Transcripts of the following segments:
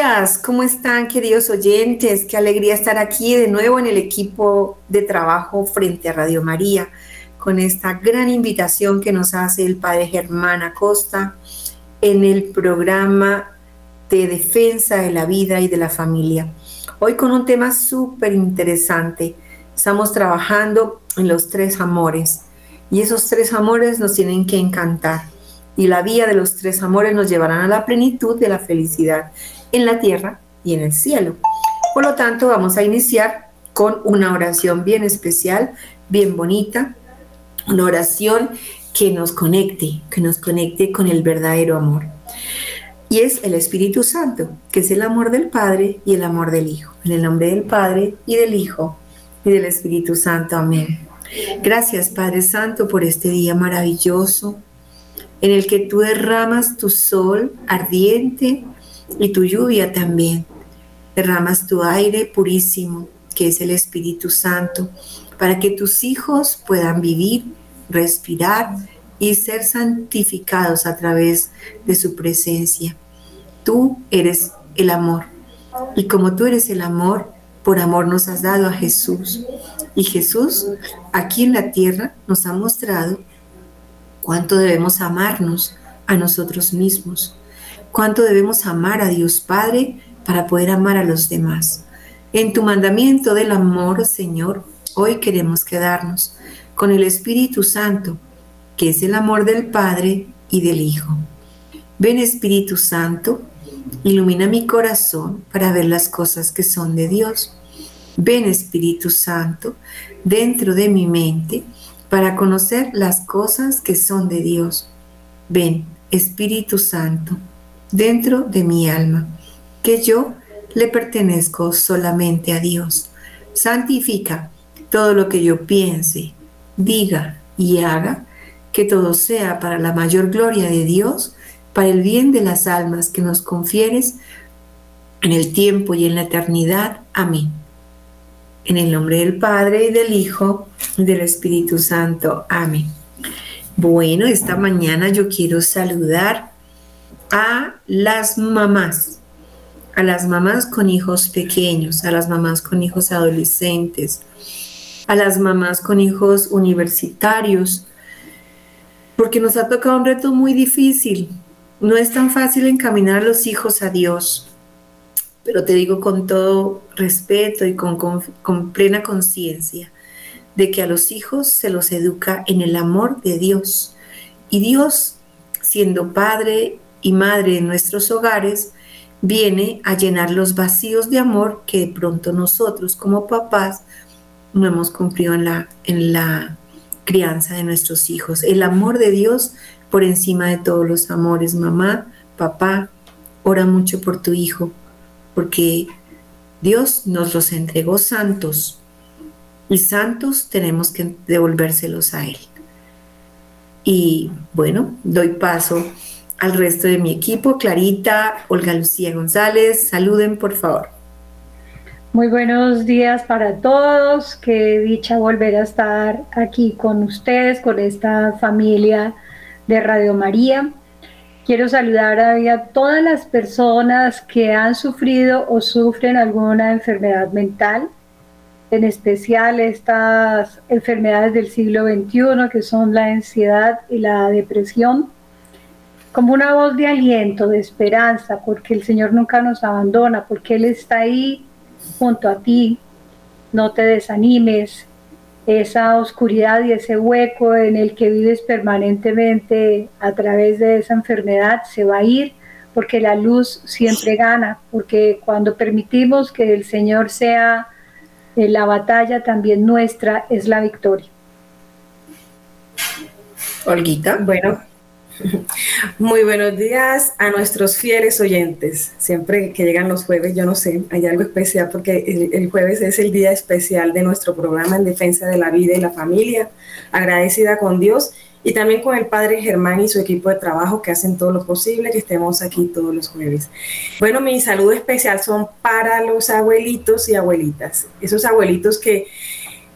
Días, ¿cómo están queridos oyentes? Qué alegría estar aquí de nuevo en el equipo de trabajo frente a Radio María, con esta gran invitación que nos hace el Padre Germán Acosta en el programa de defensa de la vida y de la familia. Hoy con un tema súper interesante. Estamos trabajando en los tres amores y esos tres amores nos tienen que encantar y la vía de los tres amores nos llevarán a la plenitud de la felicidad en la tierra y en el cielo. Por lo tanto, vamos a iniciar con una oración bien especial, bien bonita, una oración que nos conecte, que nos conecte con el verdadero amor. Y es el Espíritu Santo, que es el amor del Padre y el amor del Hijo. En el nombre del Padre y del Hijo y del Espíritu Santo. Amén. Gracias Padre Santo por este día maravilloso en el que tú derramas tu sol ardiente y tu lluvia también. Derramas tu aire purísimo, que es el Espíritu Santo, para que tus hijos puedan vivir, respirar y ser santificados a través de su presencia. Tú eres el amor. Y como tú eres el amor, por amor nos has dado a Jesús. Y Jesús aquí en la tierra nos ha mostrado cuánto debemos amarnos a nosotros mismos, cuánto debemos amar a Dios Padre para poder amar a los demás. En tu mandamiento del amor, Señor, hoy queremos quedarnos con el Espíritu Santo, que es el amor del Padre y del Hijo. Ven Espíritu Santo, ilumina mi corazón para ver las cosas que son de Dios. Ven Espíritu Santo dentro de mi mente para conocer las cosas que son de Dios. Ven, Espíritu Santo, dentro de mi alma, que yo le pertenezco solamente a Dios. Santifica todo lo que yo piense, diga y haga, que todo sea para la mayor gloria de Dios, para el bien de las almas que nos confieres en el tiempo y en la eternidad. Amén. En el nombre del Padre y del Hijo y del Espíritu Santo. Amén. Bueno, esta mañana yo quiero saludar a las mamás, a las mamás con hijos pequeños, a las mamás con hijos adolescentes, a las mamás con hijos universitarios, porque nos ha tocado un reto muy difícil. No es tan fácil encaminar a los hijos a Dios pero te digo con todo respeto y con, con, plena conciencia de que a los hijos se los educa en el amor de Dios. Y Dios, siendo Padre y Madre en nuestros hogares, viene a llenar los vacíos de amor que de pronto nosotros como papás no hemos cumplido en la, en la crianza de nuestros hijos. El amor de Dios por encima de todos los amores. Mamá, papá, ora mucho por tu hijo, porque Dios nos los entregó santos y santos tenemos que devolvérselos a Él. Y bueno, doy paso al resto de mi equipo. Clarita, Olga Lucía González, saluden por favor. Muy buenos días para todos. Qué dicha volver a estar aquí con ustedes, con esta familia de Radio María. Quiero saludar a, todas las personas que han sufrido o sufren alguna enfermedad mental, en especial estas enfermedades del siglo XXI que son la ansiedad y la depresión, como una voz de aliento, de esperanza, porque el Señor nunca nos abandona, porque Él está ahí junto a ti. No te desanimes, esa oscuridad y ese hueco en el que vives permanentemente a través de esa enfermedad se va a ir porque la luz siempre gana, porque cuando permitimos que el Señor sea eh, la batalla también nuestra, es la victoria. Olguita. Bueno, muy buenos días a nuestros fieles oyentes. Siempre que llegan los jueves, yo no sé, hay algo especial porque el, jueves es el día especial de nuestro programa en defensa de la vida y la familia. Agradecida con Dios y también con el Padre Germán y su equipo de trabajo que hacen todo lo posible que estemos aquí todos los jueves. Bueno, mi saludo especial son para los abuelitos y abuelitas, esos abuelitos que,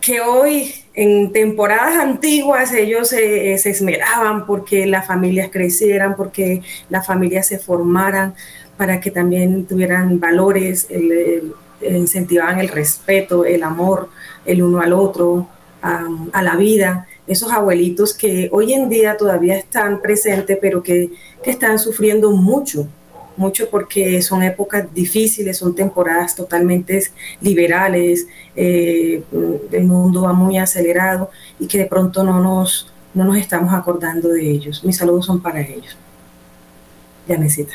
que hoy en temporadas antiguas ellos se esmeraban porque las familias crecieran, porque las familias se formaran, para que también tuvieran valores, incentivaban el respeto, el amor, el uno al otro, a la vida. Esos abuelitos que hoy en día todavía están presentes, pero que, que están sufriendo mucho mucho porque son épocas difíciles, son temporadas totalmente liberales, eh, el mundo va muy acelerado y que de pronto no nos, no nos estamos acordando de ellos. Mis saludos son para ellos. Ya necesita.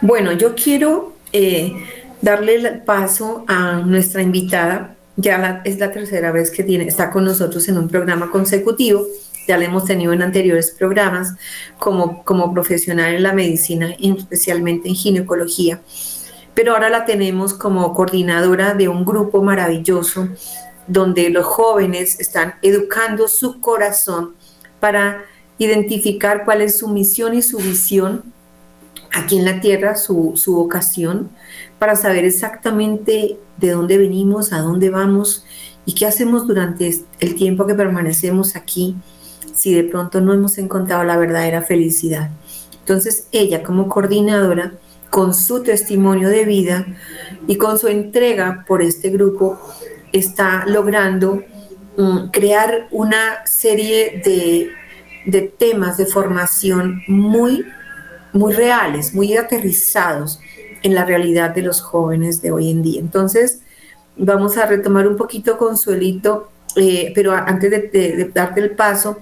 Bueno, yo quiero eh, darle el paso a nuestra invitada. Ya es la tercera vez que tiene, está con nosotros en un programa consecutivo ya la hemos tenido en anteriores programas como, como profesional en la medicina, especialmente en ginecología, pero ahora la tenemos como coordinadora de un grupo maravilloso donde los jóvenes están educando su corazón para identificar cuál es su misión y su visión aquí en la tierra, su, su vocación, para saber exactamente de dónde venimos, a dónde vamos y qué hacemos durante el tiempo que permanecemos aquí si de pronto no hemos encontrado la verdadera felicidad. Entonces ella como coordinadora, con su testimonio de vida y con su entrega por este grupo, está logrando mm, crear una serie de, de, temas de formación muy, muy reales, muy aterrizados en la realidad de los jóvenes de hoy en día. Entonces, vamos a retomar un poquito, Consuelito, eh, pero antes de, darte el paso,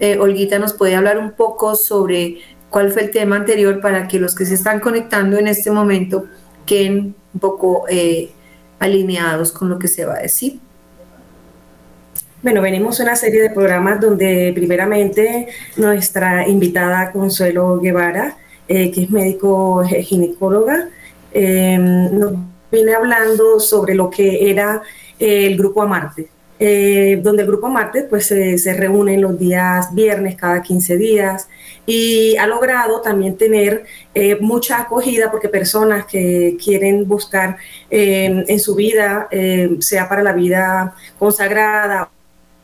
eh, Olguita nos puede hablar un poco sobre cuál fue el tema anterior para que los que se están conectando en este momento queden un poco eh, alineados con lo que se va a decir. Bueno, venimos a una serie de programas donde primeramente nuestra invitada Consuelo Guevara, que es médico ginecóloga, nos viene hablando sobre lo que era el grupo Amarte. Eh, donde el Grupo Marte pues, se reúne los días viernes cada 15 días y ha logrado también tener eh, mucha acogida porque personas que quieren buscar eh, en su vida, sea para la vida consagrada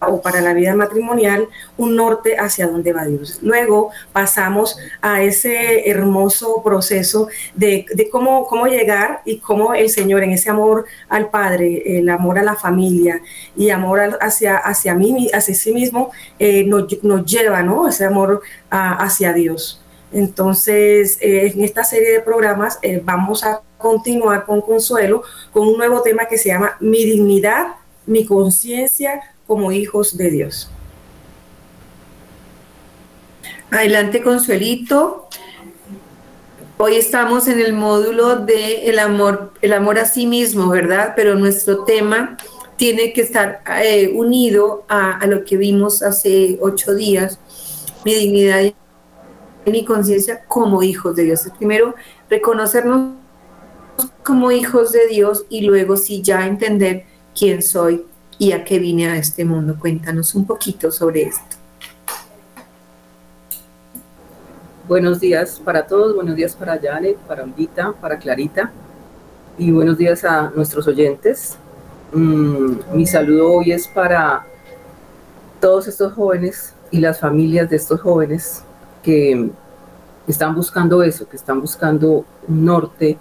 o para la vida matrimonial un norte hacia dónde va Dios. Luego pasamos a ese hermoso proceso de, cómo, cómo llegar y cómo el Señor en ese amor al Padre, el amor a la familia y amor hacia, hacia, mí, hacia sí mismo, eh, nos, lleva, ¿no? Ese amor hacia Dios. Entonces, eh, en esta serie de programas eh, vamos a continuar con Consuelo con un nuevo tema que se llama Mi dignidad, mi conciencia, como hijos de Dios. Adelante, Consuelito. Hoy estamos en el módulo de el amor, el amor a sí mismo, ¿verdad? Pero nuestro tema tiene que estar eh, unido a, lo que vimos hace ocho días, mi dignidad y mi conciencia como hijos de Dios. Primero, reconocernos como hijos de Dios y luego sí ya entender quién soy y a qué vine a este mundo. Cuéntanos un poquito sobre esto. Buenos días para todos, buenos días para Janet, para Olvita, para Clarita y buenos días a nuestros oyentes. Mm, mi saludo hoy es para todos estos jóvenes y las familias de estos jóvenes que están buscando eso, que están buscando un norte,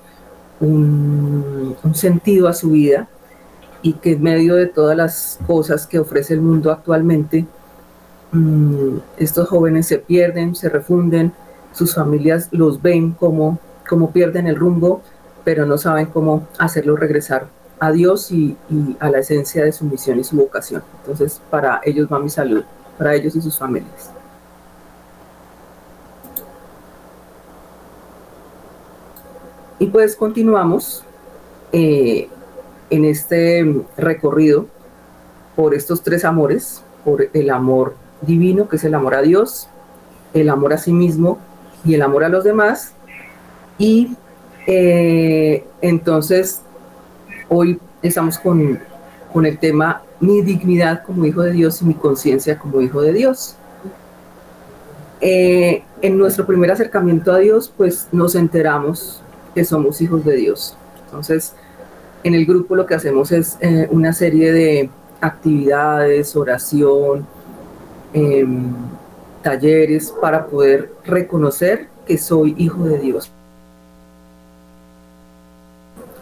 un sentido a su vida y que en medio de todas las cosas que ofrece el mundo actualmente, mm, estos jóvenes se pierden, se refunden, sus familias los ven como, como pierden el rumbo, pero no saben cómo hacerlo regresar a Dios y, a la esencia de su misión y su vocación. Entonces, para ellos va mi salud, para ellos y sus familias. Y pues continuamos. Eh, en este recorrido por estos tres amores, por el amor divino, que es el amor a Dios, el amor a sí mismo y el amor a los demás. Y eh, entonces, hoy estamos con, con el tema mi dignidad como hijo de Dios y mi conciencia como hijo de Dios. Eh, en nuestro primer acercamiento a Dios, pues nos enteramos que somos hijos de Dios. Entonces, en el grupo lo que hacemos es eh, una serie de actividades, oración, em, talleres para poder reconocer que soy hijo de Dios,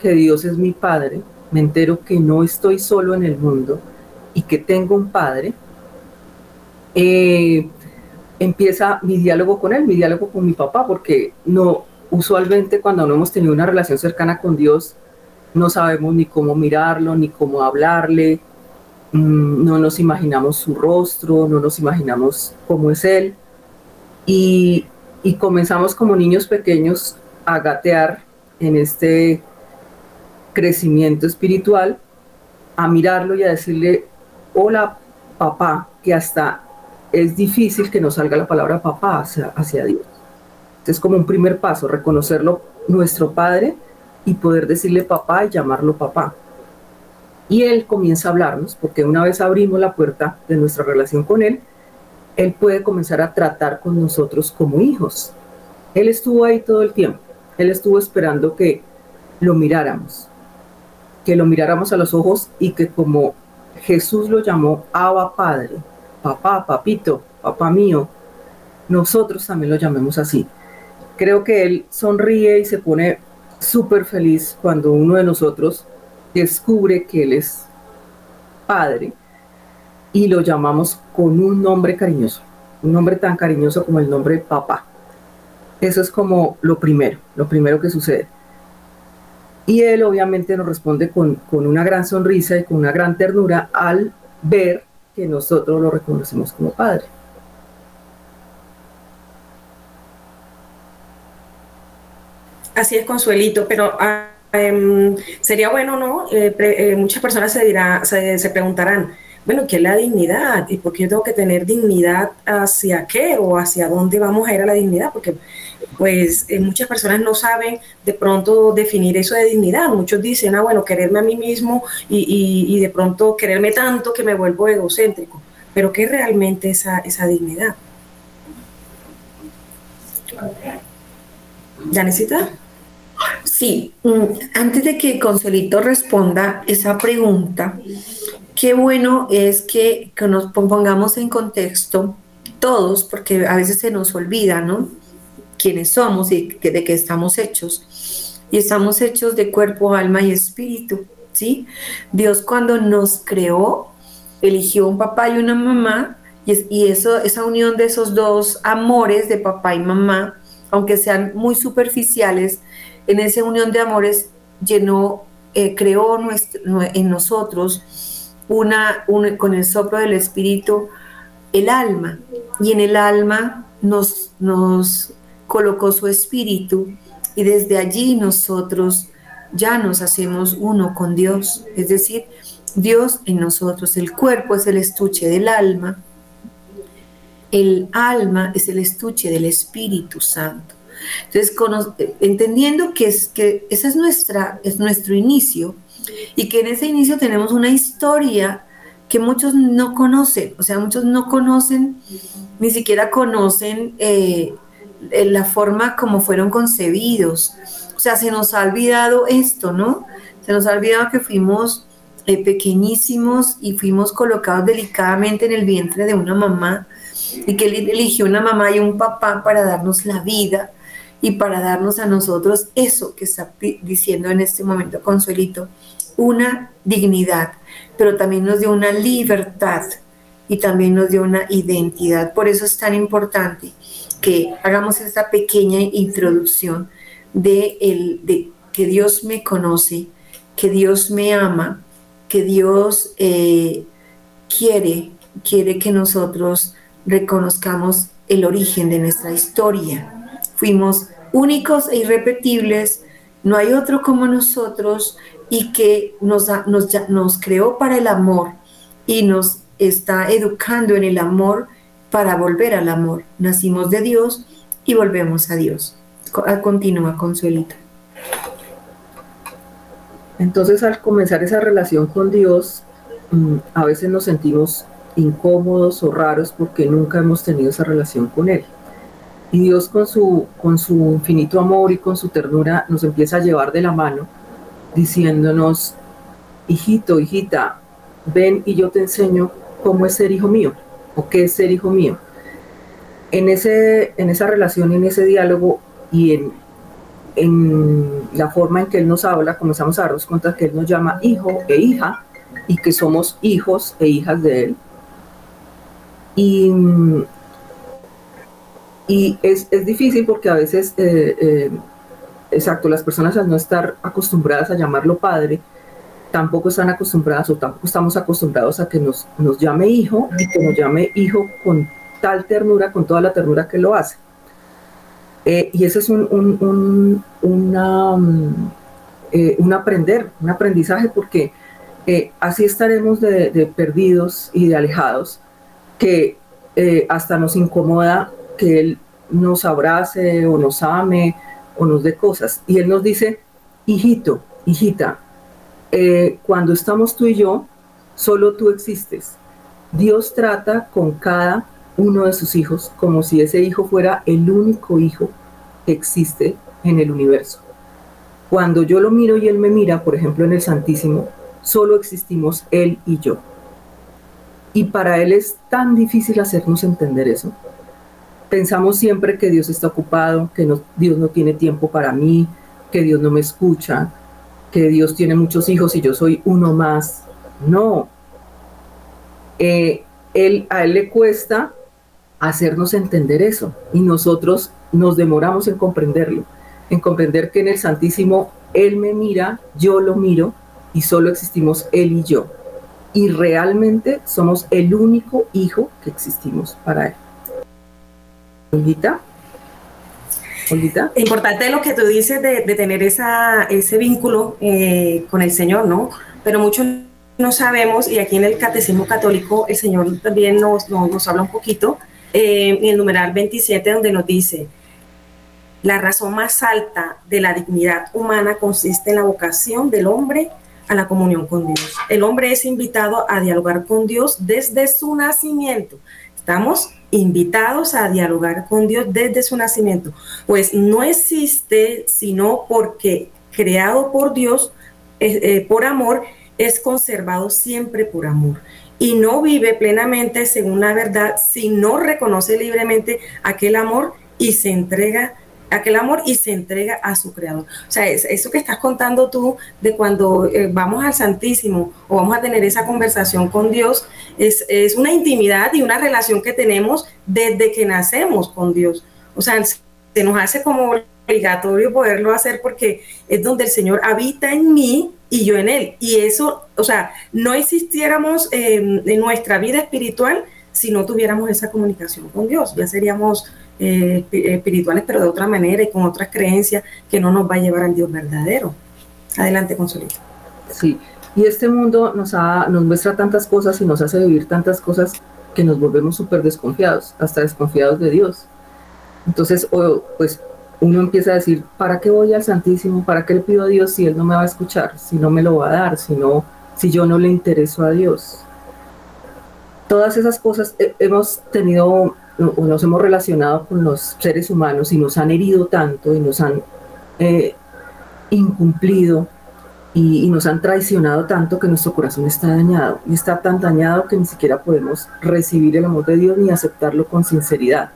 que Dios es mi Padre, me entero que no estoy solo en el mundo y que tengo un Padre, eh, empieza mi diálogo con Él, mi diálogo con mi papá, porque no, usualmente cuando no hemos tenido una relación cercana con Dios, no sabemos ni cómo mirarlo, ni cómo hablarle, mm, no nos imaginamos su rostro, no nos imaginamos cómo es Él. Y, comenzamos como niños pequeños a gatear en este crecimiento espiritual, a mirarlo y a decirle, hola papá, que hasta es difícil que nos salga la palabra papá hacia, hacia Dios. Es como un primer paso, reconocerlo nuestro Padre y poder decirle papá y llamarlo papá. Y Él comienza a hablarnos, porque una vez abrimos la puerta de nuestra relación con Él, Él puede comenzar a tratar con nosotros como hijos. Él estuvo ahí todo el tiempo. Él estuvo esperando que lo miráramos, que lo miráramos a los ojos y que como Jesús lo llamó Abba Padre, papá, papito, papá mío, nosotros también lo llamemos así. Creo que Él sonríe y se pone súper feliz cuando uno de nosotros descubre que Él es Padre y lo llamamos con un nombre cariñoso, un nombre tan cariñoso como el nombre papá. Eso es como lo primero, lo primero que sucede. Y él obviamente nos responde con, con, una gran sonrisa y con una gran ternura al ver que nosotros lo reconocemos como Padre. Así es, Consuelito, pero ah, em, sería bueno, ¿no? Eh, eh, muchas personas se, dirá, se, se, preguntarán, bueno, ¿qué es la dignidad? ¿Y por qué yo tengo que tener dignidad hacia qué o hacia dónde vamos a ir a la dignidad? Porque pues eh, muchas personas no saben de pronto definir eso de dignidad. Muchos dicen, ah, bueno, quererme a mí mismo y, y, de pronto quererme tanto que me vuelvo egocéntrico. Pero ¿qué es realmente esa, esa dignidad? ¿Ya necesita? Sí, mm, antes de que Consuelito responda esa pregunta, qué bueno es que, que nos pongamos en contexto todos, porque a veces se nos olvida, ¿no? quiénes somos y de qué estamos hechos. Y estamos hechos de cuerpo, alma y espíritu, ¿sí? Dios cuando nos creó, eligió un papá y una mamá, y, eso, esa unión de esos dos amores de papá y mamá, aunque sean muy superficiales, en esa unión de amores llenó, eh, creó en nosotros una, con el soplo del espíritu el alma, y en el alma nos, nos colocó su espíritu y desde allí nosotros ya nos hacemos uno con Dios, es decir, Dios en nosotros. El cuerpo es el estuche del alma, el alma es el estuche del Espíritu Santo. Entonces, entendiendo que, es, que ese es, nuestra, es nuestro inicio y que en ese inicio tenemos una historia que muchos no conocen, o sea, muchos no conocen, ni siquiera conocen eh, la forma como fueron concebidos. O sea, se nos ha olvidado esto, ¿no? Se nos ha olvidado que fuimos eh, pequeñísimos y fuimos colocados delicadamente en el vientre de una mamá y que él eligió una mamá y un papá para darnos la vida y para darnos a nosotros eso que está diciendo en este momento Consuelito, una dignidad, pero también nos dio una libertad y también nos dio una identidad. Por eso es tan importante que hagamos esta pequeña introducción de, el, de que Dios me conoce, que Dios me ama, que Dios eh, quiere, quiere que nosotros reconozcamos el origen de nuestra historia. Fuimos únicos e irrepetibles, no hay otro como nosotros y que nos, nos, nos creó para el amor y nos está educando en el amor para volver al amor. Nacimos de Dios y volvemos a Dios. Continúa, Consuelita. Entonces al comenzar esa relación con Dios, mm, a veces nos sentimos incómodos o raros porque nunca hemos tenido esa relación con Él. Y Dios con su, con su infinito amor y con su ternura nos empieza a llevar de la mano, diciéndonos, hijito, hijita, ven y yo te enseño cómo es ser hijo mío o qué es ser hijo mío. en, ese, en esa relación, en ese diálogo y en, en la forma en que Él nos habla, comenzamos a darnos cuenta que Él nos llama hijo e hija y que somos hijos e hijas de Él. Y, y es, es difícil porque a veces, eh, eh, exacto, las personas al no estar acostumbradas a llamarlo padre, tampoco están acostumbradas o tampoco estamos acostumbrados a que nos, nos llame hijo y que nos llame hijo con tal ternura, con toda la ternura que lo hace. Eh, y ese es un, un, una, mm, un, aprender, un aprendizaje, porque así estaremos de, perdidos y de alejados, que hasta nos incomoda que Él nos abrace o nos ame o nos dé cosas. Y Él nos dice, hijito, hijita, eh, cuando estamos tú y yo, solo tú existes. Dios trata con cada uno de sus hijos como si ese hijo fuera el único hijo que existe en el universo. Cuando yo lo miro y él me mira, por ejemplo en el Santísimo, solo existimos él y yo. Y para él es tan difícil hacernos entender eso, pensamos siempre que Dios está ocupado, que Dios no tiene tiempo para mí, que Dios no me escucha, que Dios tiene muchos hijos y yo soy uno más. No. Eh, él, a Él le cuesta hacernos entender eso y nosotros nos demoramos en comprenderlo, en comprender que en el Santísimo Él me mira, yo lo miro y solo existimos Él y yo. Y realmente somos el único hijo que existimos para Él. Olguita. Olguita. Importante lo que tú dices de, tener ese vínculo eh, con el Señor, ¿no? Pero muchos no sabemos, y aquí en el Catecismo Católico el Señor también nos, nos, habla un poquito, eh, en el numeral 27, donde nos dice, la razón más alta de la dignidad humana consiste en la vocación del hombre a la comunión con Dios. El hombre es invitado a dialogar con Dios desde su nacimiento. Estamos invitados a dialogar con Dios desde su nacimiento, pues no existe sino porque creado por Dios, eh, eh, por amor, es conservado siempre por amor. Y no vive plenamente según la verdad si no reconoce libremente aquel amor y se entrega aquel amor y se entrega a su creador. O sea, eso que estás contando tú de cuando eh, vamos al Santísimo o vamos a tener esa conversación con Dios, es, es, una intimidad y una relación que tenemos desde que nacemos con Dios. O sea, se nos hace como obligatorio poderlo hacer porque es donde el Señor habita en mí y yo en Él. Y eso, o sea, no existiéramos en nuestra vida espiritual si no tuviéramos esa comunicación con Dios. Ya seríamos eh, espirituales, pero de otra manera y con otras creencias que no nos va a llevar al Dios verdadero. Adelante, Consolito. Sí, y este mundo nos, nos muestra tantas cosas y nos hace vivir tantas cosas que nos volvemos súper desconfiados, hasta desconfiados de Dios. Entonces, pues uno empieza a decir, ¿para qué voy al Santísimo? ¿Para qué le pido a Dios si Él no me va a escuchar? Si no me lo va a dar, si, no, si yo no le intereso a Dios. Todas esas cosas eh, hemos tenido nos hemos relacionado con los seres humanos y nos han herido tanto y nos han eh, incumplido y, nos han traicionado tanto que nuestro corazón está dañado y está tan dañado que ni siquiera podemos recibir el amor de Dios ni aceptarlo con sinceridad.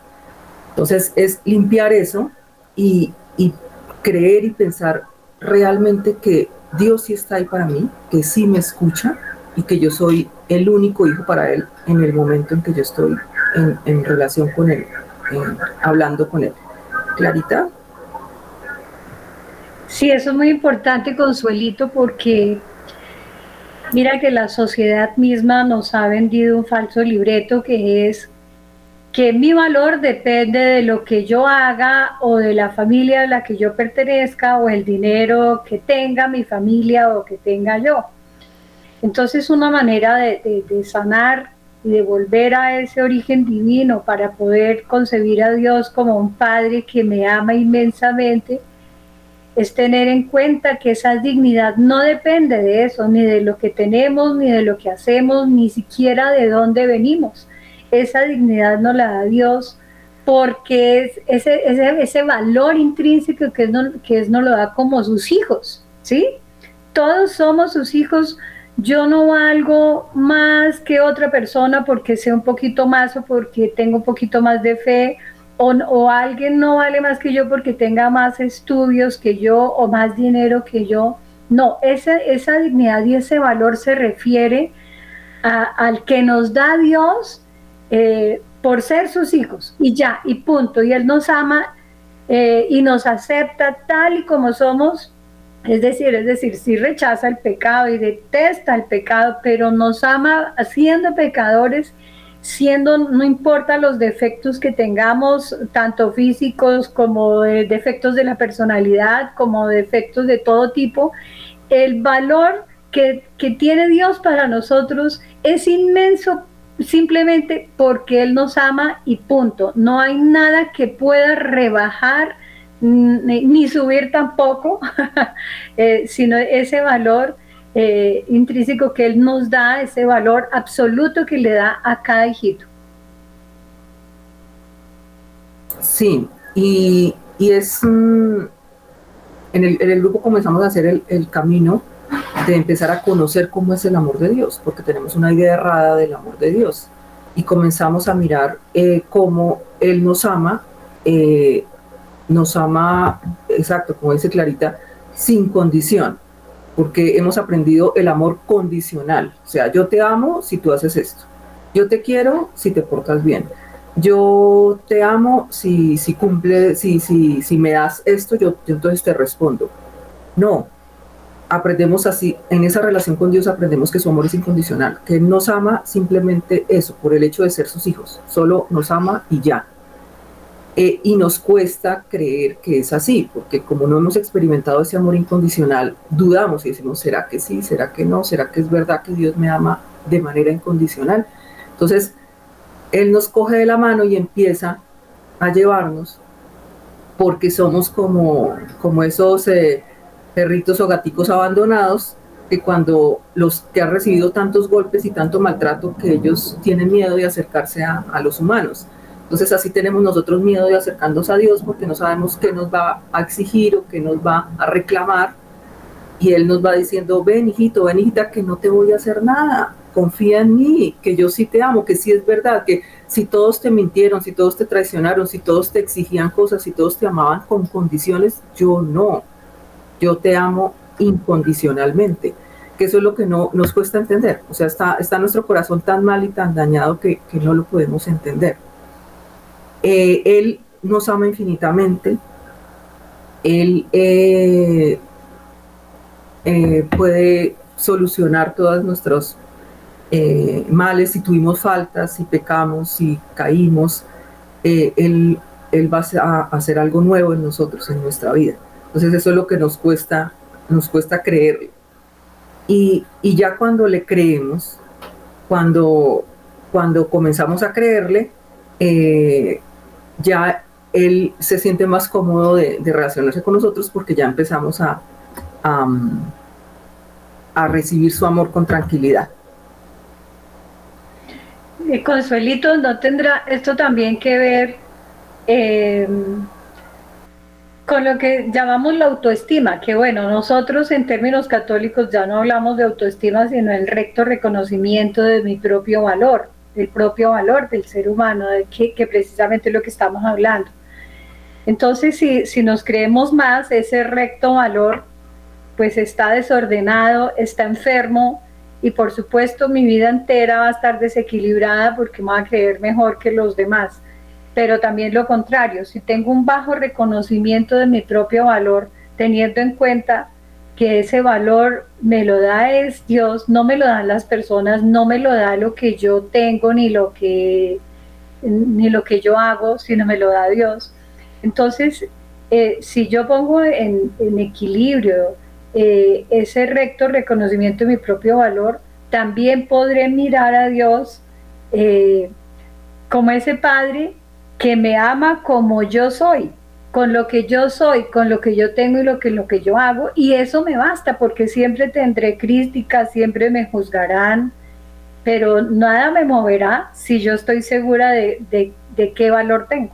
Entonces es limpiar eso y, y creer y pensar realmente que Dios sí está ahí para mí, que sí me escucha y que yo soy el único hijo para Él en el momento en que yo estoy en, relación con él, hablando con él. Clarita. Sí, eso es muy importante, Consuelito, porque mira que la sociedad misma nos ha vendido un falso libreto que es que mi valor depende de lo que yo haga o de la familia a la que yo pertenezca o el dinero que tenga mi familia o que tenga yo. Entonces una manera de, de sanar y de volver a ese origen divino para poder concebir a Dios como un Padre que me ama inmensamente, es tener en cuenta que esa dignidad no depende de eso, ni de lo que tenemos, ni de lo que hacemos, ni siquiera de dónde venimos. Esa dignidad nos la da Dios porque es ese, ese, ese valor intrínseco que, es no, que es, nos lo da como sus hijos, ¿sí? Todos somos sus hijos yo no valgo más que otra persona porque sé un poquito más o porque tengo un poquito más de fe, o, alguien no vale más que yo porque tenga más estudios que yo o más dinero que yo. No, esa, esa dignidad y ese valor se refiere al que nos da Dios eh, por ser sus hijos y ya, y punto. Y Él nos ama eh, y nos acepta tal y como somos. Es decir, es decir, sí rechaza el pecado y detesta el pecado, pero nos ama siendo pecadores siendo, no importa los defectos que tengamos, tanto físicos como defectos de la personalidad, como defectos de todo tipo, el valor que, que tiene Dios para nosotros es inmenso simplemente porque Él nos ama y punto. No hay nada que pueda rebajar ni, subir tampoco, eh, sino ese valor eh, intrínseco que Él nos da, ese valor absoluto que le da a cada hijito. Sí, y, es mm, en, el, grupo comenzamos a hacer el, camino de empezar a conocer cómo es el amor de Dios, porque tenemos una idea errada del amor de Dios. Y comenzamos a mirar eh, cómo Él nos ama, nos ama, exacto, como dice Clarita, sin condición porque hemos aprendido el amor condicional. O sea, yo te amo si tú haces esto. Yo te quiero si te portas bien. Yo te amo si, si cumple, si, si, si me das esto, yo, yo entonces te respondo. No, aprendemos así, en esa relación con Dios aprendemos que su amor es incondicional, que nos ama simplemente eso, por el hecho de ser sus hijos, solo nos ama y ya. Eh, y nos cuesta creer que es así, porque como no hemos experimentado ese amor incondicional, dudamos y decimos, ¿será que sí? ¿Será que no? ¿Será que es verdad que Dios me ama de manera incondicional? Entonces, Él nos coge de la mano y empieza a llevarnos, porque somos como, como esos eh, perritos o gaticos abandonados que cuando los que han recibido tantos golpes y tanto maltrato que ellos tienen miedo de acercarse a los humanos. Entonces así tenemos nosotros miedo de acercarnos a Dios porque no sabemos qué nos va a exigir o qué nos va a reclamar. Y Él nos va diciendo, ven hijito, ven hijita, que no te voy a hacer nada, confía en mí, que yo sí te amo, que sí es verdad, que si todos te mintieron, si todos te traicionaron, si todos te exigían cosas, si todos te amaban con condiciones, yo no, yo te amo incondicionalmente, que eso es lo que no nos cuesta entender, o sea, está, está nuestro corazón tan mal y tan dañado que, que no lo podemos entender. Eh, él nos ama infinitamente, Él eh, eh, puede solucionar todos nuestros males si tuvimos faltas, si pecamos, si caímos, él, él, va a hacer algo nuevo en nosotros, en nuestra vida. Entonces eso es lo que nos cuesta, nos cuesta creerle. Y, y ya cuando le creemos, cuando, cuando comenzamos a creerle, ya él se siente más cómodo de, relacionarse con nosotros porque ya empezamos a, a, recibir su amor con tranquilidad. Eh, Consuelito, ¿no tendrá esto también que ver eh, con lo que llamamos la autoestima? Que bueno, nosotros en términos católicos ya no hablamos de autoestima, sino el recto reconocimiento de mi propio valor del propio valor del ser humano, de que, precisamente es lo que estamos hablando. Entonces, si, si nos creemos más, ese recto valor, pues está desordenado, está enfermo y por supuesto mi vida entera va a estar desequilibrada porque me va a creer mejor que los demás. Pero también lo contrario, si tengo un bajo reconocimiento de mi propio valor, teniendo en cuenta que ese valor me lo da es Dios, no me lo dan las personas, no me lo da lo que yo tengo ni lo que ni lo que yo hago, sino me lo da Dios. Entonces, eh, si yo pongo en, equilibrio eh, ese recto reconocimiento de mi propio valor, también podré mirar a Dios eh, como ese Padre que me ama como yo soy, con lo que yo soy, con lo que yo tengo y lo que, lo que yo hago, y eso me basta, porque siempre tendré críticas, siempre me juzgarán, pero nada me moverá si yo estoy segura de, de qué valor tengo.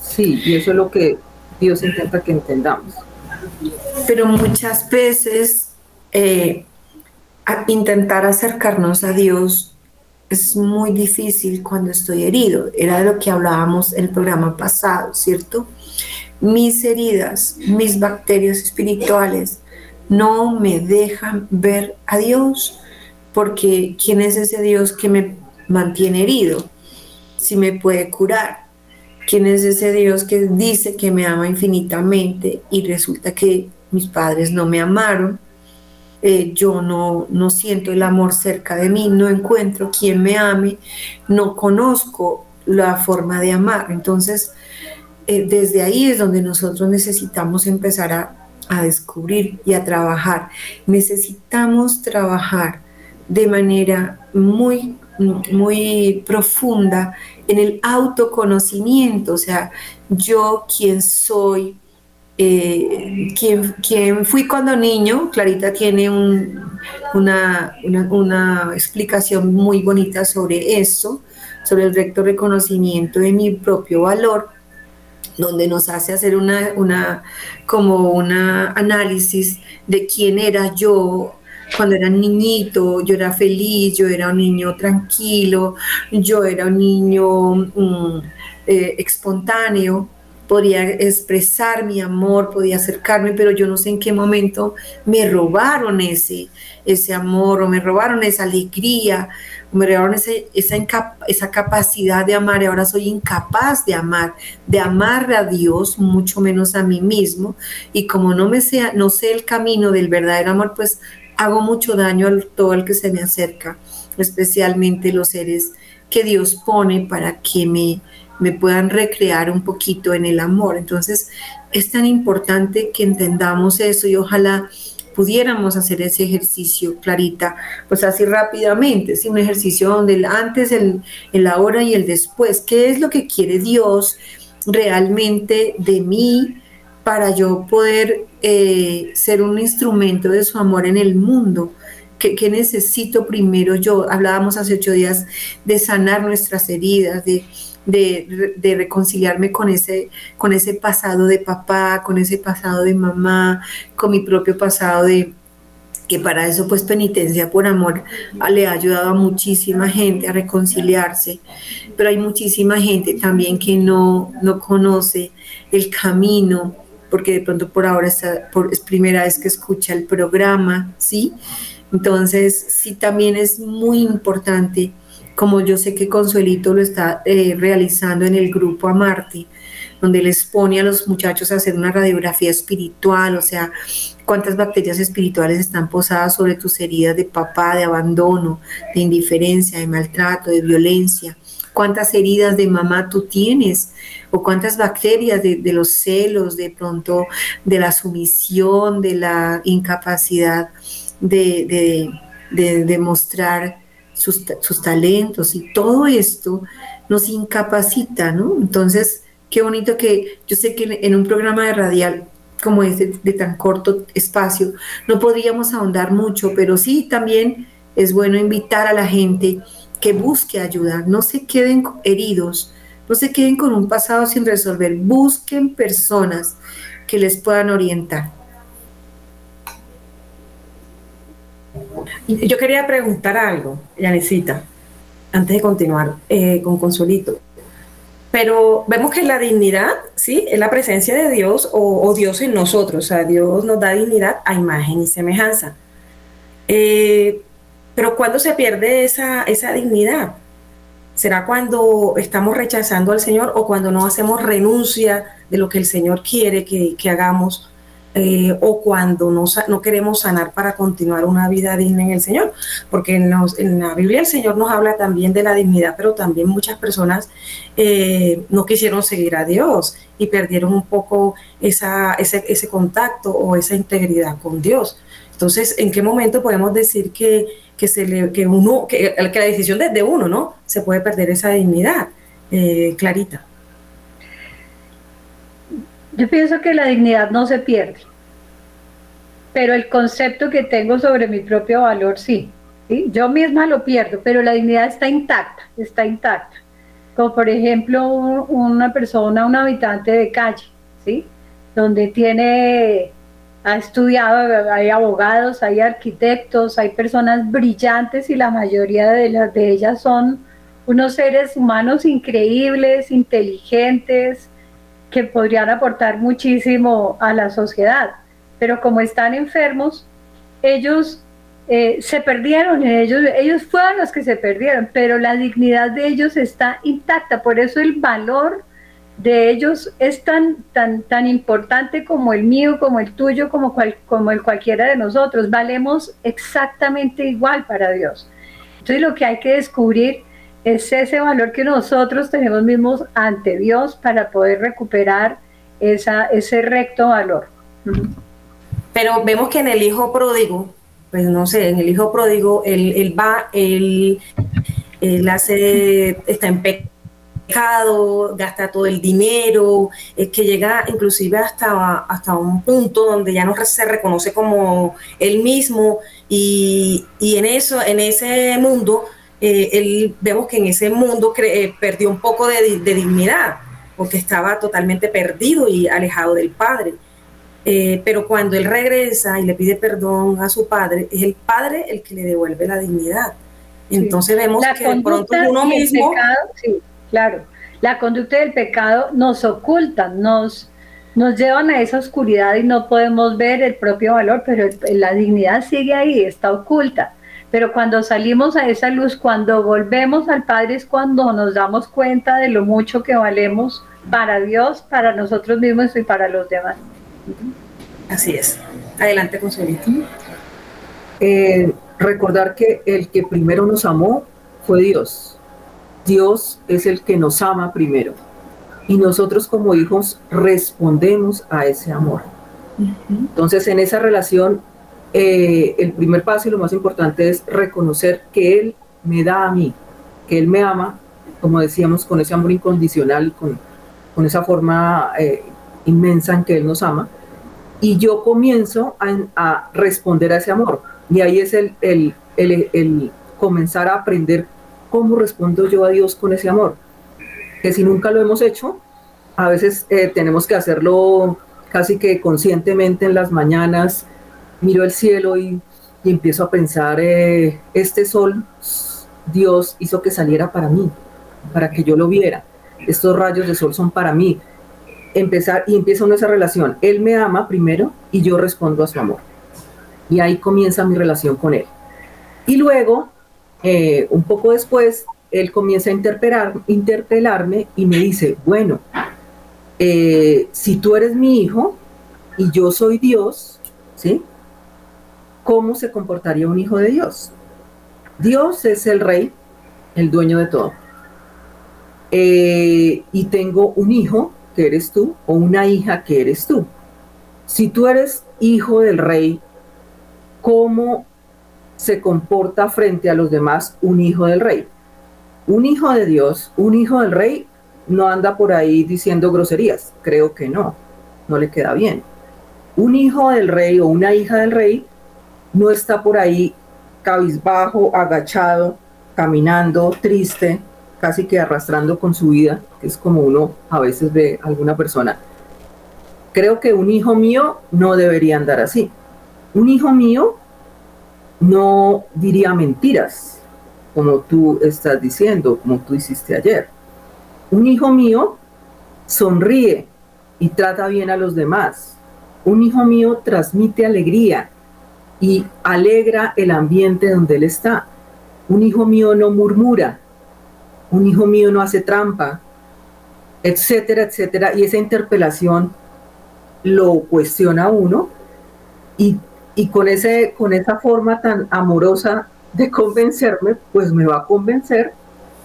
Sí, y eso es lo que Dios intenta que entendamos. Pero muchas veces eh, intentar acercarnos a Dios es muy difícil cuando estoy herido. Era de lo que hablábamos en el programa pasado, ¿cierto? Mis heridas, mis bacterias espirituales no me dejan ver a Dios, porque ¿quién es ese Dios que me mantiene herido? Si me puede curar. ¿Quién es ese Dios que dice que me ama infinitamente y resulta que mis padres no me amaron? Eh, yo no, no siento el amor cerca de mí, no encuentro quien me ame, no conozco la forma de amar. Entonces, eh, desde ahí es donde nosotros necesitamos empezar a, a descubrir y a trabajar. Necesitamos trabajar de manera muy, muy profunda en el autoconocimiento, o sea, yo quién soy, eh, fui cuando niño, Clarita tiene una, una, explicación muy bonita sobre eso, sobre el recto reconocimiento de mi propio valor, donde nos hace hacer una, una como un análisis de quién era yo cuando era niñito, yo era feliz, yo era un niño tranquilo, yo era un niño mm, eh, espontáneo, podía expresar mi amor, podía acercarme, pero yo no sé en qué momento me robaron ese, ese amor o me robaron esa alegría, o me robaron esa, esa capacidad de amar y ahora soy incapaz de amar, de amar a Dios, mucho menos a mí mismo. Y como no, me sea, no sé el camino del verdadero amor, pues hago mucho daño a todo el que se me acerca, especialmente los seres que Dios pone para que me, me puedan recrear un poquito en el amor. Entonces es tan importante que entendamos eso y ojalá pudiéramos hacer ese ejercicio, Clarita, pues así rápidamente, ¿sí? un ejercicio donde el antes, el, el ahora y el después, ¿qué es lo que quiere Dios realmente de mí? para yo poder eh, ser un instrumento de su amor en el mundo. ¿Qué, necesito primero yo? Hablábamos hace ocho días de sanar nuestras heridas, de, de, reconciliarme con ese, con ese pasado de papá, con ese pasado de mamá, con mi propio pasado de, que para eso pues penitencia por amor le ha ayudado a muchísima gente a reconciliarse, pero hay muchísima gente también que no, no conoce el camino porque de pronto por ahora está, por, es primera vez que escucha el programa, ¿sí? Entonces, sí, también es muy importante, como yo sé que Consuelito lo está eh, realizando en el grupo Amarte, donde les pone a los muchachos a hacer una radiografía espiritual, o sea, cuántas bacterias espirituales están posadas sobre tus heridas de papá, de abandono, de indiferencia, de maltrato, de violencia, cuántas heridas de mamá tú tienes o cuántas bacterias de, los celos, de pronto de la sumisión, de la incapacidad de, demostrar sus, talentos y todo esto nos incapacita, ¿no? Entonces, qué bonito que yo sé que en un programa de radial como este de tan corto espacio, no podríamos ahondar mucho, pero sí también es bueno invitar a la gente que busque ayuda, no se queden heridos, no se queden con un pasado sin resolver, busquen personas que les puedan orientar. Yo quería preguntar algo, Yanesita, antes de continuar eh, con Consolito. Pero vemos que la dignidad, ¿sí? Es la presencia de Dios o, Dios en nosotros. O sea, Dios nos da dignidad a imagen y semejanza. Eh, pero ¿cuándo se pierde esa, esa dignidad? ¿Será cuando estamos rechazando al Señor o cuando no hacemos renuncia de lo que el Señor quiere que, hagamos? Eh, o cuando no, no, queremos sanar para continuar una vida digna en el Señor. Porque en, la Biblia el Señor nos habla también de la dignidad, pero también muchas personas eh, no quisieron seguir a Dios y perdieron un poco esa, ese, ese contacto o esa integridad con Dios. Entonces, ¿en qué momento podemos decir que que, se le, que, uno, que, la decisión desde uno, ¿no? Se puede perder esa dignidad. Eh, Clarita. Yo pienso que la dignidad no se pierde, pero el concepto que tengo sobre mi propio valor sí. Yo misma lo pierdo, pero la dignidad está intacta, está intacta. Como por ejemplo una persona, un habitante de calle, ¿sí? Donde tiene ha estudiado, hay abogados, hay arquitectos, hay personas brillantes y la mayoría de, las, de ellas son unos seres humanos increíbles, inteligentes, que podrían aportar muchísimo a la sociedad. Pero como están enfermos, ellos eh, se perdieron, ellos, ellos fueron los que se perdieron, pero la dignidad de ellos está intacta, por eso el valor de ellos es tan, tan, tan importante como el mío, como el tuyo, como, como el cualquiera de nosotros. Valemos exactamente igual para Dios. Entonces lo que hay que descubrir es ese valor que nosotros tenemos mismos ante Dios para poder recuperar esa, ese recto valor. Pero vemos que en el hijo pródigo, pues no sé, en el hijo pródigo, él, él va, él, él hace, está en pecado, gasta todo el dinero, es que llega inclusive hasta, hasta un punto donde ya no se reconoce como él mismo y, y en eso, en ese mundo, eh, él, vemos que en ese mundo eh, perdió un poco de, dignidad, porque estaba totalmente perdido y alejado del Padre. Eh, pero cuando él regresa y le pide perdón a su padre, es el padre el que le devuelve la dignidad. Entonces vemos que de pronto uno mismo... sí, claro, la conducta del pecado nos oculta, nos, nos llevan a esa oscuridad y no podemos ver el propio valor, pero la dignidad sigue ahí, está oculta. Pero cuando salimos a esa luz, cuando volvemos al Padre, es cuando nos damos cuenta de lo mucho que valemos para Dios, para nosotros mismos y para los demás. Así es. Adelante, Consuelito. Eh, recordar que el que primero nos amó fue Dios. Dios es el que nos ama primero. Y nosotros como hijos respondemos a ese amor. Entonces en esa relación eh, el primer paso y lo más importante es reconocer que Él me da a mí, que Él me ama, como decíamos, con ese amor incondicional, con, con esa forma eh, inmensa en que Él nos ama, y yo comienzo a, responder a ese amor. Y ahí es el, el, el, comenzar a aprender cómo respondo yo a Dios con ese amor. Que si nunca lo hemos hecho, a veces eh, tenemos que hacerlo casi que conscientemente en las mañanas, miro el cielo y, empiezo a pensar, eh, este sol Dios hizo que saliera para mí, para que yo lo viera. Estos rayos de sol son para mí. Empezar y empieza una esa relación. Él me ama primero y yo respondo a su amor. Y ahí comienza mi relación con él. Y luego, eh, un poco después, él comienza a interpelar, interpelarme y me dice, bueno, eh, si tú eres mi hijo y yo soy Dios, ¿sí? ¿Cómo se comportaría un hijo de Dios? Dios es el rey, el dueño de todo. Eh, y tengo un hijo que eres tú o una hija que eres tú. Si tú eres hijo del rey, ¿cómo se comporta frente a los demás un hijo del rey? Un hijo de Dios, un hijo del rey, no anda por ahí diciendo groserías. Creo que no, no le queda bien. Un hijo del rey o una hija del rey no está por ahí cabizbajo, agachado, caminando, triste, casi que arrastrando con su vida, que es como uno a veces ve a alguna persona. Creo que un hijo mío no debería andar así. Un hijo mío no diría mentiras, como tú estás diciendo, como tú hiciste ayer. Un hijo mío sonríe y trata bien a los demás. Un hijo mío transmite alegría, y alegra el ambiente donde él está. Un hijo mío no murmura, un hijo mío no hace trampa, etcétera, etcétera. Y esa interpelación lo cuestiona uno y, con, ese, con esa forma tan amorosa de convencerme, pues me va a convencer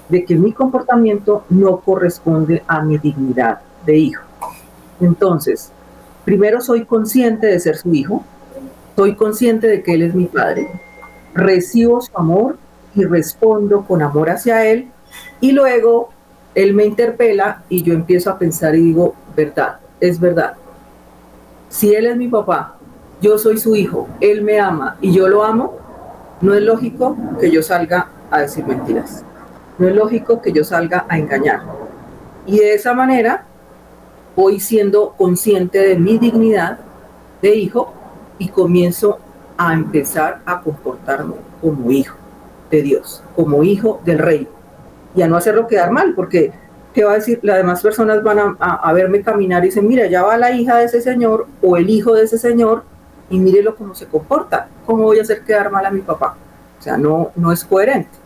de que mi comportamiento no corresponde a mi dignidad de hijo. Entonces, primero soy consciente de ser su hijo, soy consciente de que Él es mi Padre, recibo su amor y respondo con amor hacia Él y luego Él me interpela y yo empiezo a pensar y digo, verdad, es verdad. Si Él es mi papá, yo soy su hijo, Él me ama y yo lo amo, no es lógico que yo salga a decir mentiras. No es lógico que yo salga a engañar. Y de esa manera voy siendo consciente de mi dignidad de hijo y comienzo a empezar a comportarme como hijo de Dios, como hijo del rey, y a no hacerlo quedar mal, porque ¿qué va a decir? Las demás personas van a, verme caminar y dicen, mira, ya va la hija de ese señor o el hijo de ese señor y mírelo cómo se comporta, ¿cómo voy a hacer quedar mal a mi papá? O sea, no, no es coherente.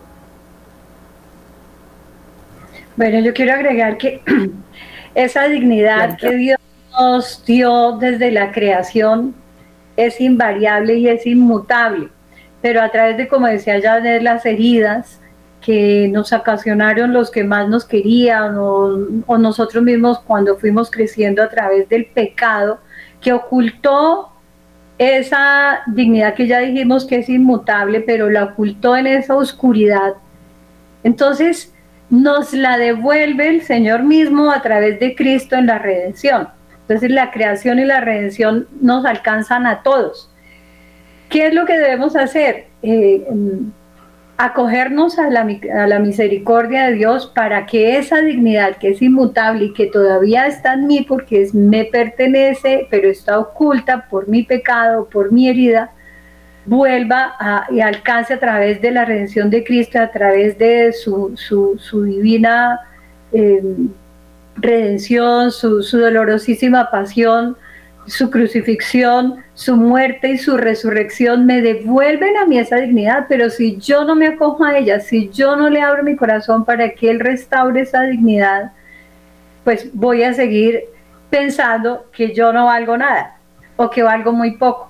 Bueno, yo quiero agregar que esa dignidad que Dios nos dio desde la creación es invariable y es inmutable, pero a través de, como decía ya, las heridas que nos ocasionaron los que más nos querían o nosotros mismos cuando fuimos creciendo a través del pecado que ocultó esa dignidad que ya dijimos que es inmutable, pero la ocultó en esa oscuridad. Entonces nos la devuelve el Señor mismo a través de Cristo en la redención. Entonces la creación y la redención nos alcanzan a todos. ¿Qué es lo que debemos hacer? Eh, acogernos a la, misericordia de Dios para que esa dignidad que es inmutable y que todavía está en mí porque me pertenece, pero está oculta por mi pecado, por mi herida, vuelva y alcance a través de la redención de Cristo, a través de su, su, divina eh, redención, su, dolorosísima pasión, su crucifixión, su muerte y su resurrección me devuelven a mí esa dignidad, pero si yo no me acojo a ella, si yo no le abro mi corazón para que Él restaure esa dignidad, pues voy a seguir pensando que yo no valgo nada o que valgo muy poco.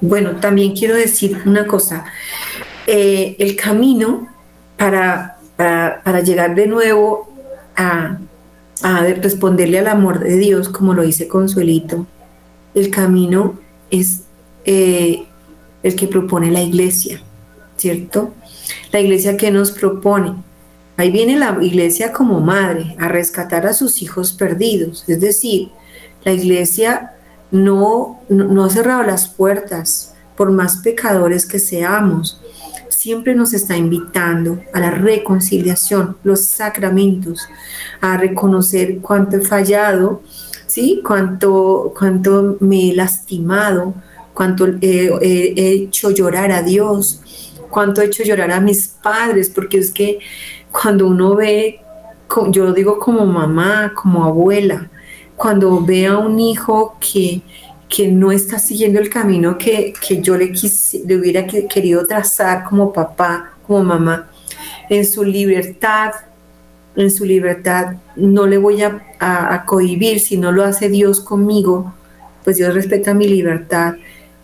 Bueno, también quiero decir una cosa. Eh, el camino para, para llegar de nuevo a, responderle al amor de Dios, como lo dice Consuelito, el camino es eh, el que propone la iglesia, ¿cierto? La iglesia que nos propone. Ahí viene la iglesia como madre a rescatar a sus hijos perdidos. Es decir, la iglesia no, no ha cerrado las puertas por más pecadores que seamos siempre nos está invitando a la reconciliación, los sacramentos, a reconocer cuánto he fallado, ¿sí? cuánto, cuánto me he lastimado, cuánto he, hecho llorar a Dios, cuánto he hecho llorar a mis padres, porque es que cuando uno ve, yo digo como mamá, como abuela, cuando ve a un hijo que que no está siguiendo el camino que, yo le, le hubiera querido trazar como papá, como mamá, en su libertad, en su libertad, no le voy a, a, cohibir, si no lo hace Dios conmigo, pues Dios respeta mi libertad.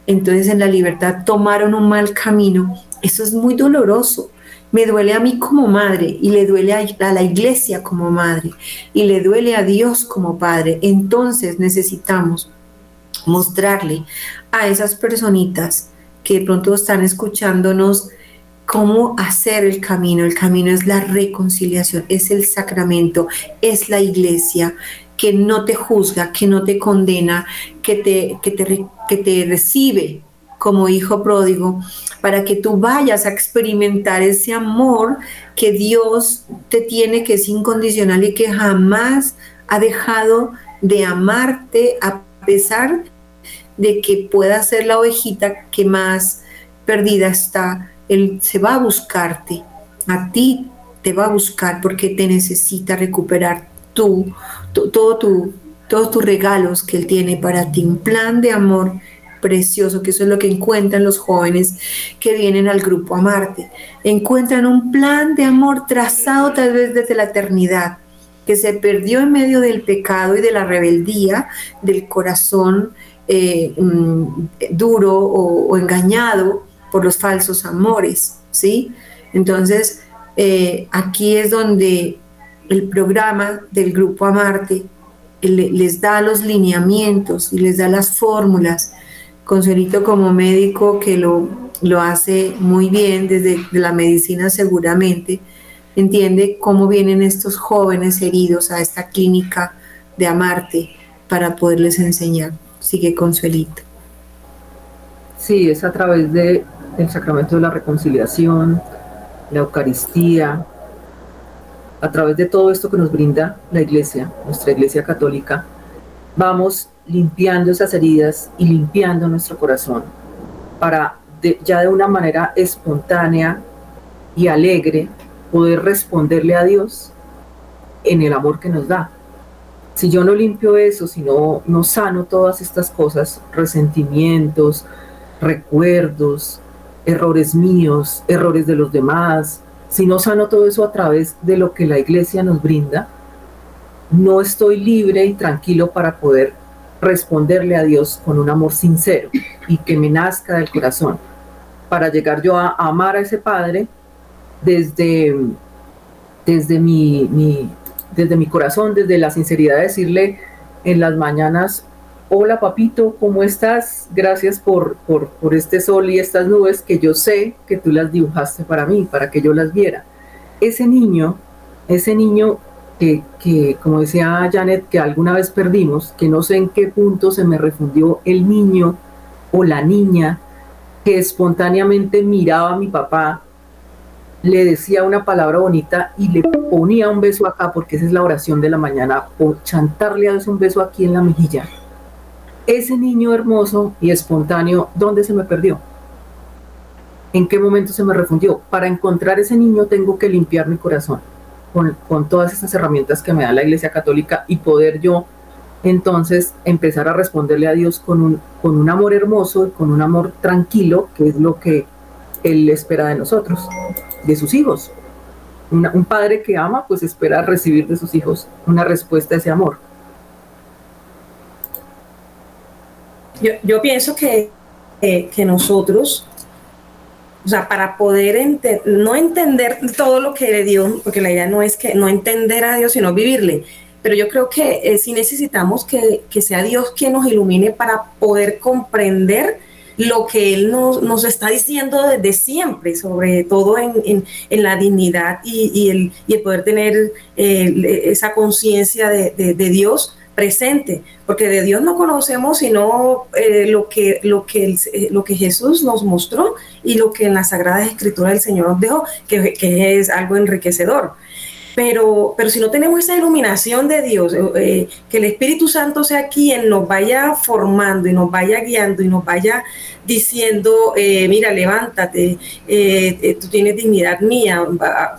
Entonces en la libertad tomaron un mal camino. Eso es muy doloroso. Me duele a mí como madre y le duele a, a la iglesia como madre y le duele a Dios como padre. Entonces necesitamos mostrarle a esas personitas que de pronto están escuchándonos cómo hacer el camino. El camino es la reconciliación, es el sacramento, es la iglesia que no te juzga, que no te condena, que te, que te, que te recibe como hijo pródigo, para que tú vayas a experimentar ese amor que Dios te tiene, que es incondicional y que jamás ha dejado de amarte a pesar de que pueda ser la ovejita que más perdida está. Él se va a buscarte, a ti te va a buscar porque te necesita recuperar tú, todo tu, todos tus regalos que Él tiene para ti, un plan de amor precioso, que eso es lo que encuentran los jóvenes que vienen al grupo Amarte. Encuentran un plan de amor trazado tal vez desde la eternidad, que se perdió en medio del pecado y de la rebeldía del corazón eh, mm, duro o, engañado por los falsos amores, ¿sí? Entonces, eh, aquí es donde el programa del Grupo Amarte les da los lineamientos y les da las fórmulas. Consuelito como médico que lo, lo hace muy bien desde la medicina seguramente, entiende cómo vienen estos jóvenes heridos a esta clínica de Amarte para poderles enseñar sigue Consuelito. Sí, es a través de, del sacramento de la reconciliación, la Eucaristía, a través de todo esto que nos brinda la Iglesia, nuestra Iglesia Católica, vamos limpiando esas heridas y limpiando nuestro corazón para ya de una manera espontánea y alegre poder responderle a Dios en el amor que nos da. Si yo no limpio eso, si no, no sano todas estas cosas, resentimientos, recuerdos, errores míos, errores de los demás, si no sano todo eso a través de lo que la iglesia nos brinda, no estoy libre y tranquilo para poder responderle a Dios con un amor sincero y que me nazca del corazón, para llegar yo a amar a ese Padre desde, desde, mi, desde mi corazón, desde la sinceridad de decirle en las mañanas, hola papito, ¿cómo estás? Gracias por, por, por, este sol y estas nubes que yo sé que tú las dibujaste para mí, para que yo las viera. Ese niño, ese niño que, que, como decía Janet, que alguna vez perdimos, que no sé en qué punto se me refundió el niño o la niña que espontáneamente miraba a mi papá le decía una palabra bonita y le ponía un beso acá, porque esa es la oración de la mañana, o chantarle a Dios un beso aquí en la mejilla. Ese niño hermoso y espontáneo, ¿dónde se me perdió? ¿En qué momento se me refundió? Para encontrar ese niño tengo que limpiar mi corazón con, con todas esas herramientas que me da la Iglesia Católica y poder yo entonces empezar a responderle a Dios con un, con un amor hermoso y con un amor tranquilo, que es lo que Él espera de nosotros de sus hijos. un padre que ama, pues espera recibir de sus hijos una respuesta a ese amor. Yo, pienso que, que nosotros, o sea, para poder no entender todo lo que le dio, porque la idea no es que no entender a Dios, sino vivirle, pero yo creo que eh, sí necesitamos que, que, sea Dios quien nos ilumine para poder comprender lo que Él nos, nos está diciendo desde siempre, sobre todo en, en, la dignidad y, el, y, poder tener eh, esa conciencia de, de, Dios presente, porque de Dios no conocemos sino eh, lo, que, lo, que eh, lo que Jesús nos mostró y lo que en la Sagrada Escritura el Señor nos dejó, que, que es algo enriquecedor. Pero, pero si no tenemos esa iluminación de Dios, eh, eh, que el Espíritu Santo sea quien nos vaya formando y nos vaya guiando y nos vaya diciendo, eh, mira, levántate, tú tienes dignidad mía,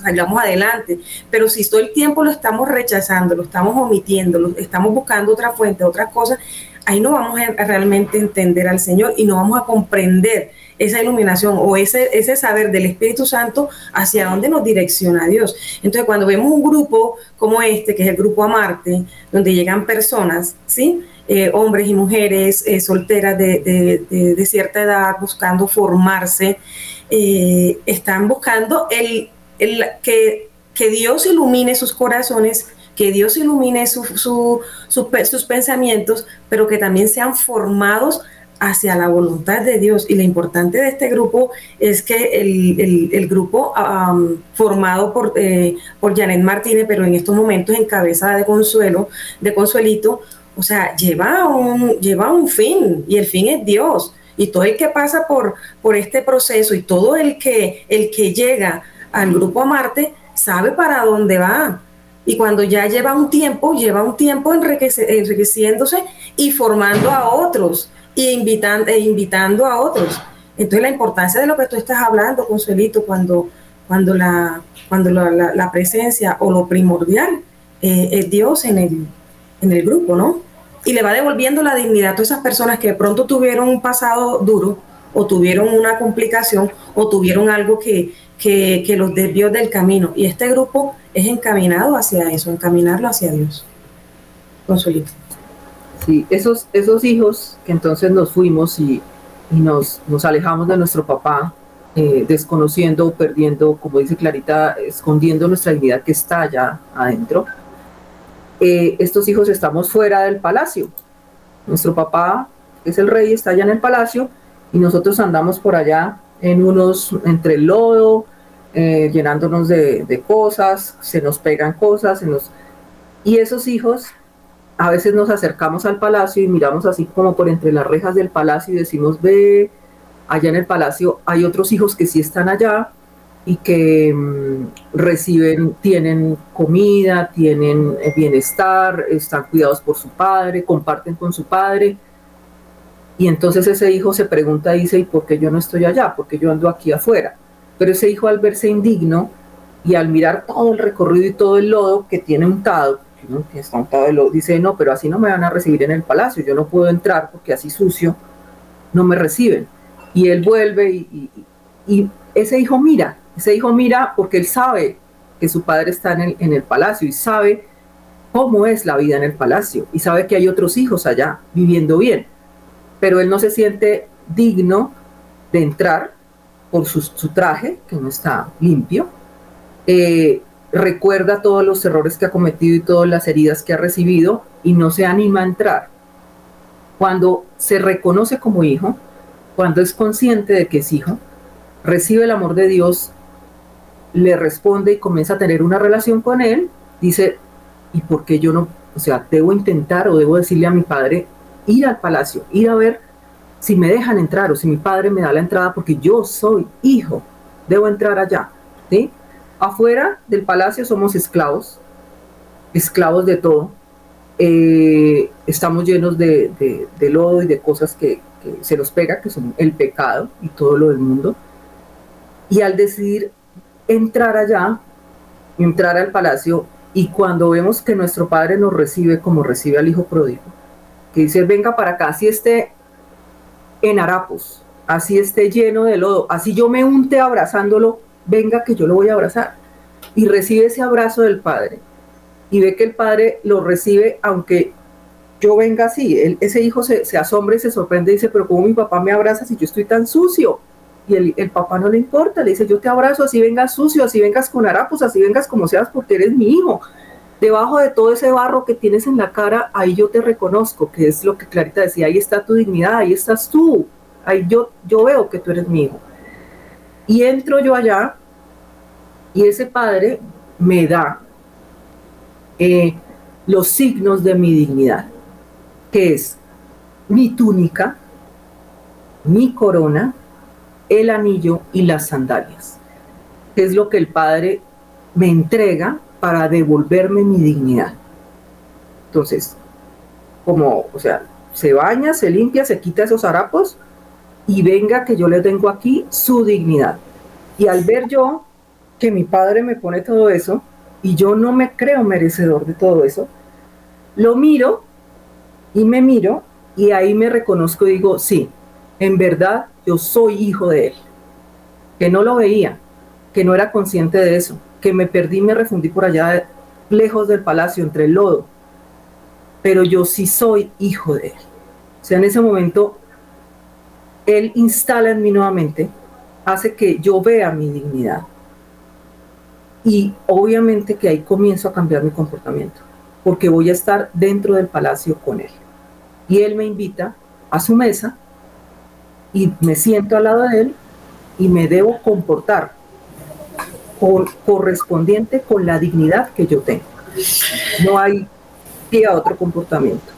salgamos adelante. Pero si todo el tiempo lo estamos rechazando, lo estamos omitiendo, lo, estamos buscando otra fuente, otras cosas, ahí no vamos a realmente entender al Señor y no vamos a comprender esa iluminación o ese, ese saber del Espíritu Santo hacia dónde nos direcciona Dios. Entonces, cuando vemos un grupo como este, que es el grupo Amarte, donde llegan personas, ¿sí? Eh, hombres y mujeres eh, solteras de, cierta edad buscando formarse, eh, están buscando el, el que, que Dios ilumine sus corazones que Dios ilumine sus pensamientos, pero que también sean formados hacia la voluntad de Dios. Y lo importante de este grupo es que el, grupo formado por, eh, por Janet Martínez, pero en estos momentos en cabeza de Consuelo, de Consuelito, o sea, lleva un, lleva un fin y el fin es Dios. Y todo el que pasa por, por este proceso y todo el que, el que llega al grupo a Marte sabe para dónde va. Y cuando ya lleva un tiempo, lleva un tiempo enriqueciéndose y formando a otros y invitando, e invitando a otros. Entonces la importancia de lo que tú estás hablando, Consuelito, cuando, cuando, la, cuando la, presencia o lo primordial eh, es Dios en el, en el grupo, ¿no? Y le va devolviendo la dignidad a todas esas personas que de pronto tuvieron un pasado duro o tuvieron una complicación o tuvieron algo que, que, que los desvió del camino. Y este grupo es encaminado hacia eso, encaminarlo hacia Dios. Consuelito. Sí, esos, esos hijos que entonces nos fuimos y, nos, nos, alejamos de nuestro papá, eh, desconociendo, perdiendo, como dice Clarita, escondiendo nuestra dignidad que está allá adentro. Eh, estos hijos estamos fuera del palacio. Nuestro papá, que es el rey, está allá en el palacio y nosotros andamos por allá en unos, entre el lodo, eh, llenándonos de, de, cosas, se nos pegan cosas, se nos... y esos hijos a veces nos acercamos al palacio y miramos así como por entre las rejas del palacio y decimos, ve, allá en el palacio hay otros hijos que sí están allá y que mm, reciben, tienen comida, tienen eh, bienestar, están cuidados por su padre, comparten con su padre. Y entonces ese hijo se pregunta, dice, ¿y por qué yo no estoy allá? ¿Por qué yo ando aquí afuera? Pero ese hijo al verse indigno y al mirar todo el recorrido y todo el lodo que tiene untado, dice, no, pero así no me van a recibir en el palacio, yo no puedo entrar porque así sucio no me reciben. Y él vuelve y, y ese hijo mira, ese hijo mira porque él sabe que su padre está en el, palacio y sabe cómo es la vida en el palacio y sabe que hay otros hijos allá viviendo bien, pero él no se siente digno de entrar por su, traje, que no está limpio, eh, recuerda todos los errores que ha cometido y todas las heridas que ha recibido y no se anima a entrar. Cuando se reconoce como hijo, cuando es consciente de que es hijo, recibe el amor de Dios le responde y comienza a tener una relación con él, dice, ¿y por qué yo no? O sea, debo intentar o debo decirle a mi padre ir al palacio, ir a ver si me dejan entrar o si mi padre me da la entrada porque yo soy hijo, debo entrar allá. ¿sí? Afuera del palacio somos esclavos, esclavos de todo. Eh, estamos llenos de, lodo y de cosas que, se nos pega, que son el pecado y todo lo del mundo. Y al decidir entrar allá, entrar al palacio y cuando vemos que nuestro Padre nos recibe como recibe al Hijo pródigo, que dice, venga para acá, así esté en harapos, así esté lleno de lodo, así yo me unte abrazándolo, venga que yo lo voy a abrazar. Y recibe ese abrazo del Padre. Y ve que el Padre lo recibe aunque yo venga así. ese hijo se, asombra y se sorprende y dice, pero ¿cómo mi papá me abraza si yo estoy tan sucio? Y el, papá no le importa, le dice, yo te abrazo, así vengas sucio, así vengas con harapos, así vengas como seas, porque eres mi hijo. Debajo de todo ese barro que tienes en la cara, ahí yo te reconozco, que es lo que Clarita decía, ahí está tu dignidad, ahí estás tú, ahí yo, yo veo que tú eres mi hijo. Y entro yo allá y ese padre me da eh, los signos de mi dignidad, que es mi túnica, mi corona, el anillo y las sandalias, es lo que el Padre me entrega para devolverme mi dignidad. Entonces, como, o sea, se baña, se limpia, se quita esos harapos y venga que yo le tengo aquí su dignidad. Y al ver yo que mi padre me pone todo eso y yo no me creo merecedor de todo eso, lo miro y me miro y ahí me reconozco y digo, sí, en verdad yo soy hijo de Él, que no lo veía, que no era consciente de eso, que me perdí, me refundí por allá lejos del palacio, entre el lodo, pero yo sí soy hijo de Él. O sea, en ese momento, Él instala en mí nuevamente, hace que yo vea mi dignidad. Y obviamente que ahí comienzo a cambiar mi comportamiento, porque voy a estar dentro del palacio con Él. Y Él me invita a su mesa y me siento al lado de él y me debo comportar correspondiente con la dignidad que yo tengo. No hay pie a otro comportamiento.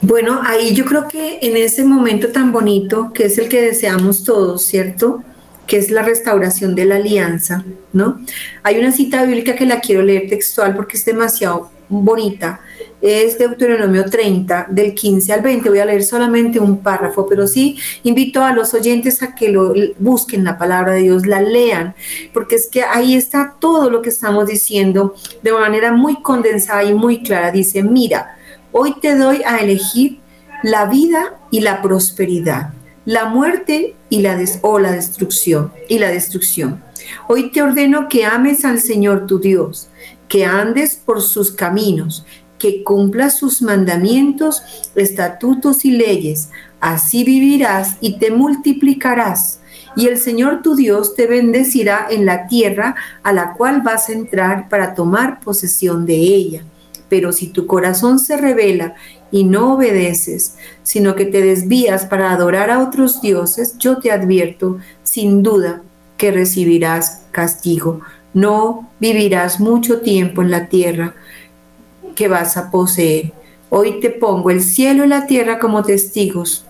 Bueno, ahí yo creo que en ese momento tan bonito, que es el que deseamos todos, ¿cierto? Que es la restauración de la alianza, ¿no? Hay una cita bíblica que la quiero leer textual porque es demasiado bonita es Deuteronomio 30, del 15 al 20. Voy a leer solamente un párrafo, pero sí invito a los oyentes a que lo busquen la palabra de Dios, la lean, porque es que ahí está todo lo que estamos diciendo de manera muy condensada y muy clara. Dice, mira, hoy te doy a elegir la vida y la prosperidad, la muerte y la o la destrucción y la destrucción. Hoy te ordeno que ames al Señor tu Dios, que andes por sus caminos, que cumpla sus mandamientos, estatutos y leyes. Así vivirás y te multiplicarás. Y el Señor tu Dios te bendecirá en la tierra a la cual vas a entrar para tomar posesión de ella. Pero si tu corazón se revela y no obedeces, sino que te desvías para adorar a otros dioses, yo te advierto sin duda que recibirás castigo. No vivirás mucho tiempo en la tierra que vas a poseer. Hoy te pongo el cielo y la tierra como testigos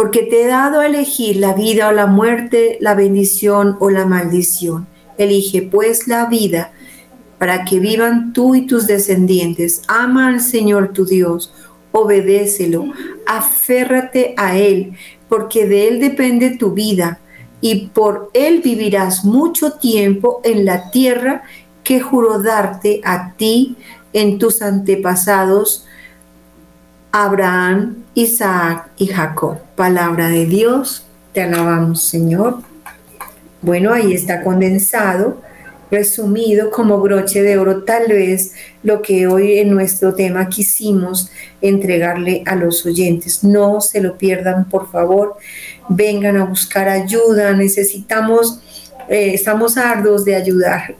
porque te he dado a elegir la vida o la muerte, la bendición o la maldición. Elige pues la vida para que vivan tú y tus descendientes. Ama al Señor tu Dios, obedécelo, aférrate a Él, porque de Él depende tu vida, y por Él vivirás mucho tiempo en la tierra que juró darte a ti en tus antepasados, Abraham, Isaac y Jacob. Palabra de Dios, te alabamos Señor. Bueno, ahí está condensado, resumido como broche de oro, tal vez lo que hoy en nuestro tema quisimos entregarle a los oyentes. No se lo pierdan, por favor. Vengan a buscar ayuda. Necesitamos eh, estamos ardos de ayudar.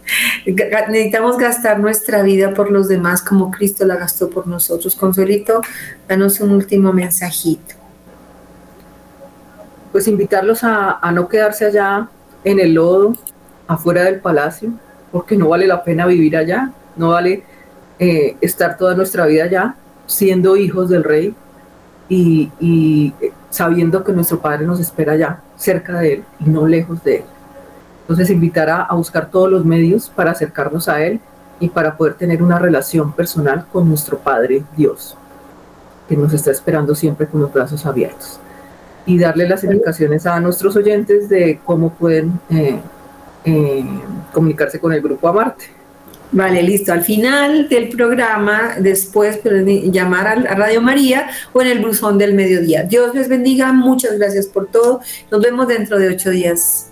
Necesitamos gastar nuestra vida por los demás como Cristo la gastó por nosotros. Consuelito, danos un último mensajito. Pues invitarlos a, no quedarse allá en el lodo, afuera del palacio, porque no vale la pena vivir allá, no vale eh, estar toda nuestra vida allá, siendo hijos del rey y, y sabiendo que nuestro Padre nos espera allá, cerca de Él y no lejos de Él. Entonces, invitar a, buscar todos los medios para acercarnos a Él y para poder tener una relación personal con nuestro Padre Dios, que nos está esperando siempre con los brazos abiertos. Y darle las indicaciones a nuestros oyentes de cómo pueden eh, eh, comunicarse con el grupo Amarte. Vale, listo. Al final del programa, después pues, llamar a Radio María o en el buzón del mediodía. Dios les bendiga, muchas gracias por todo. Nos vemos dentro de ocho días.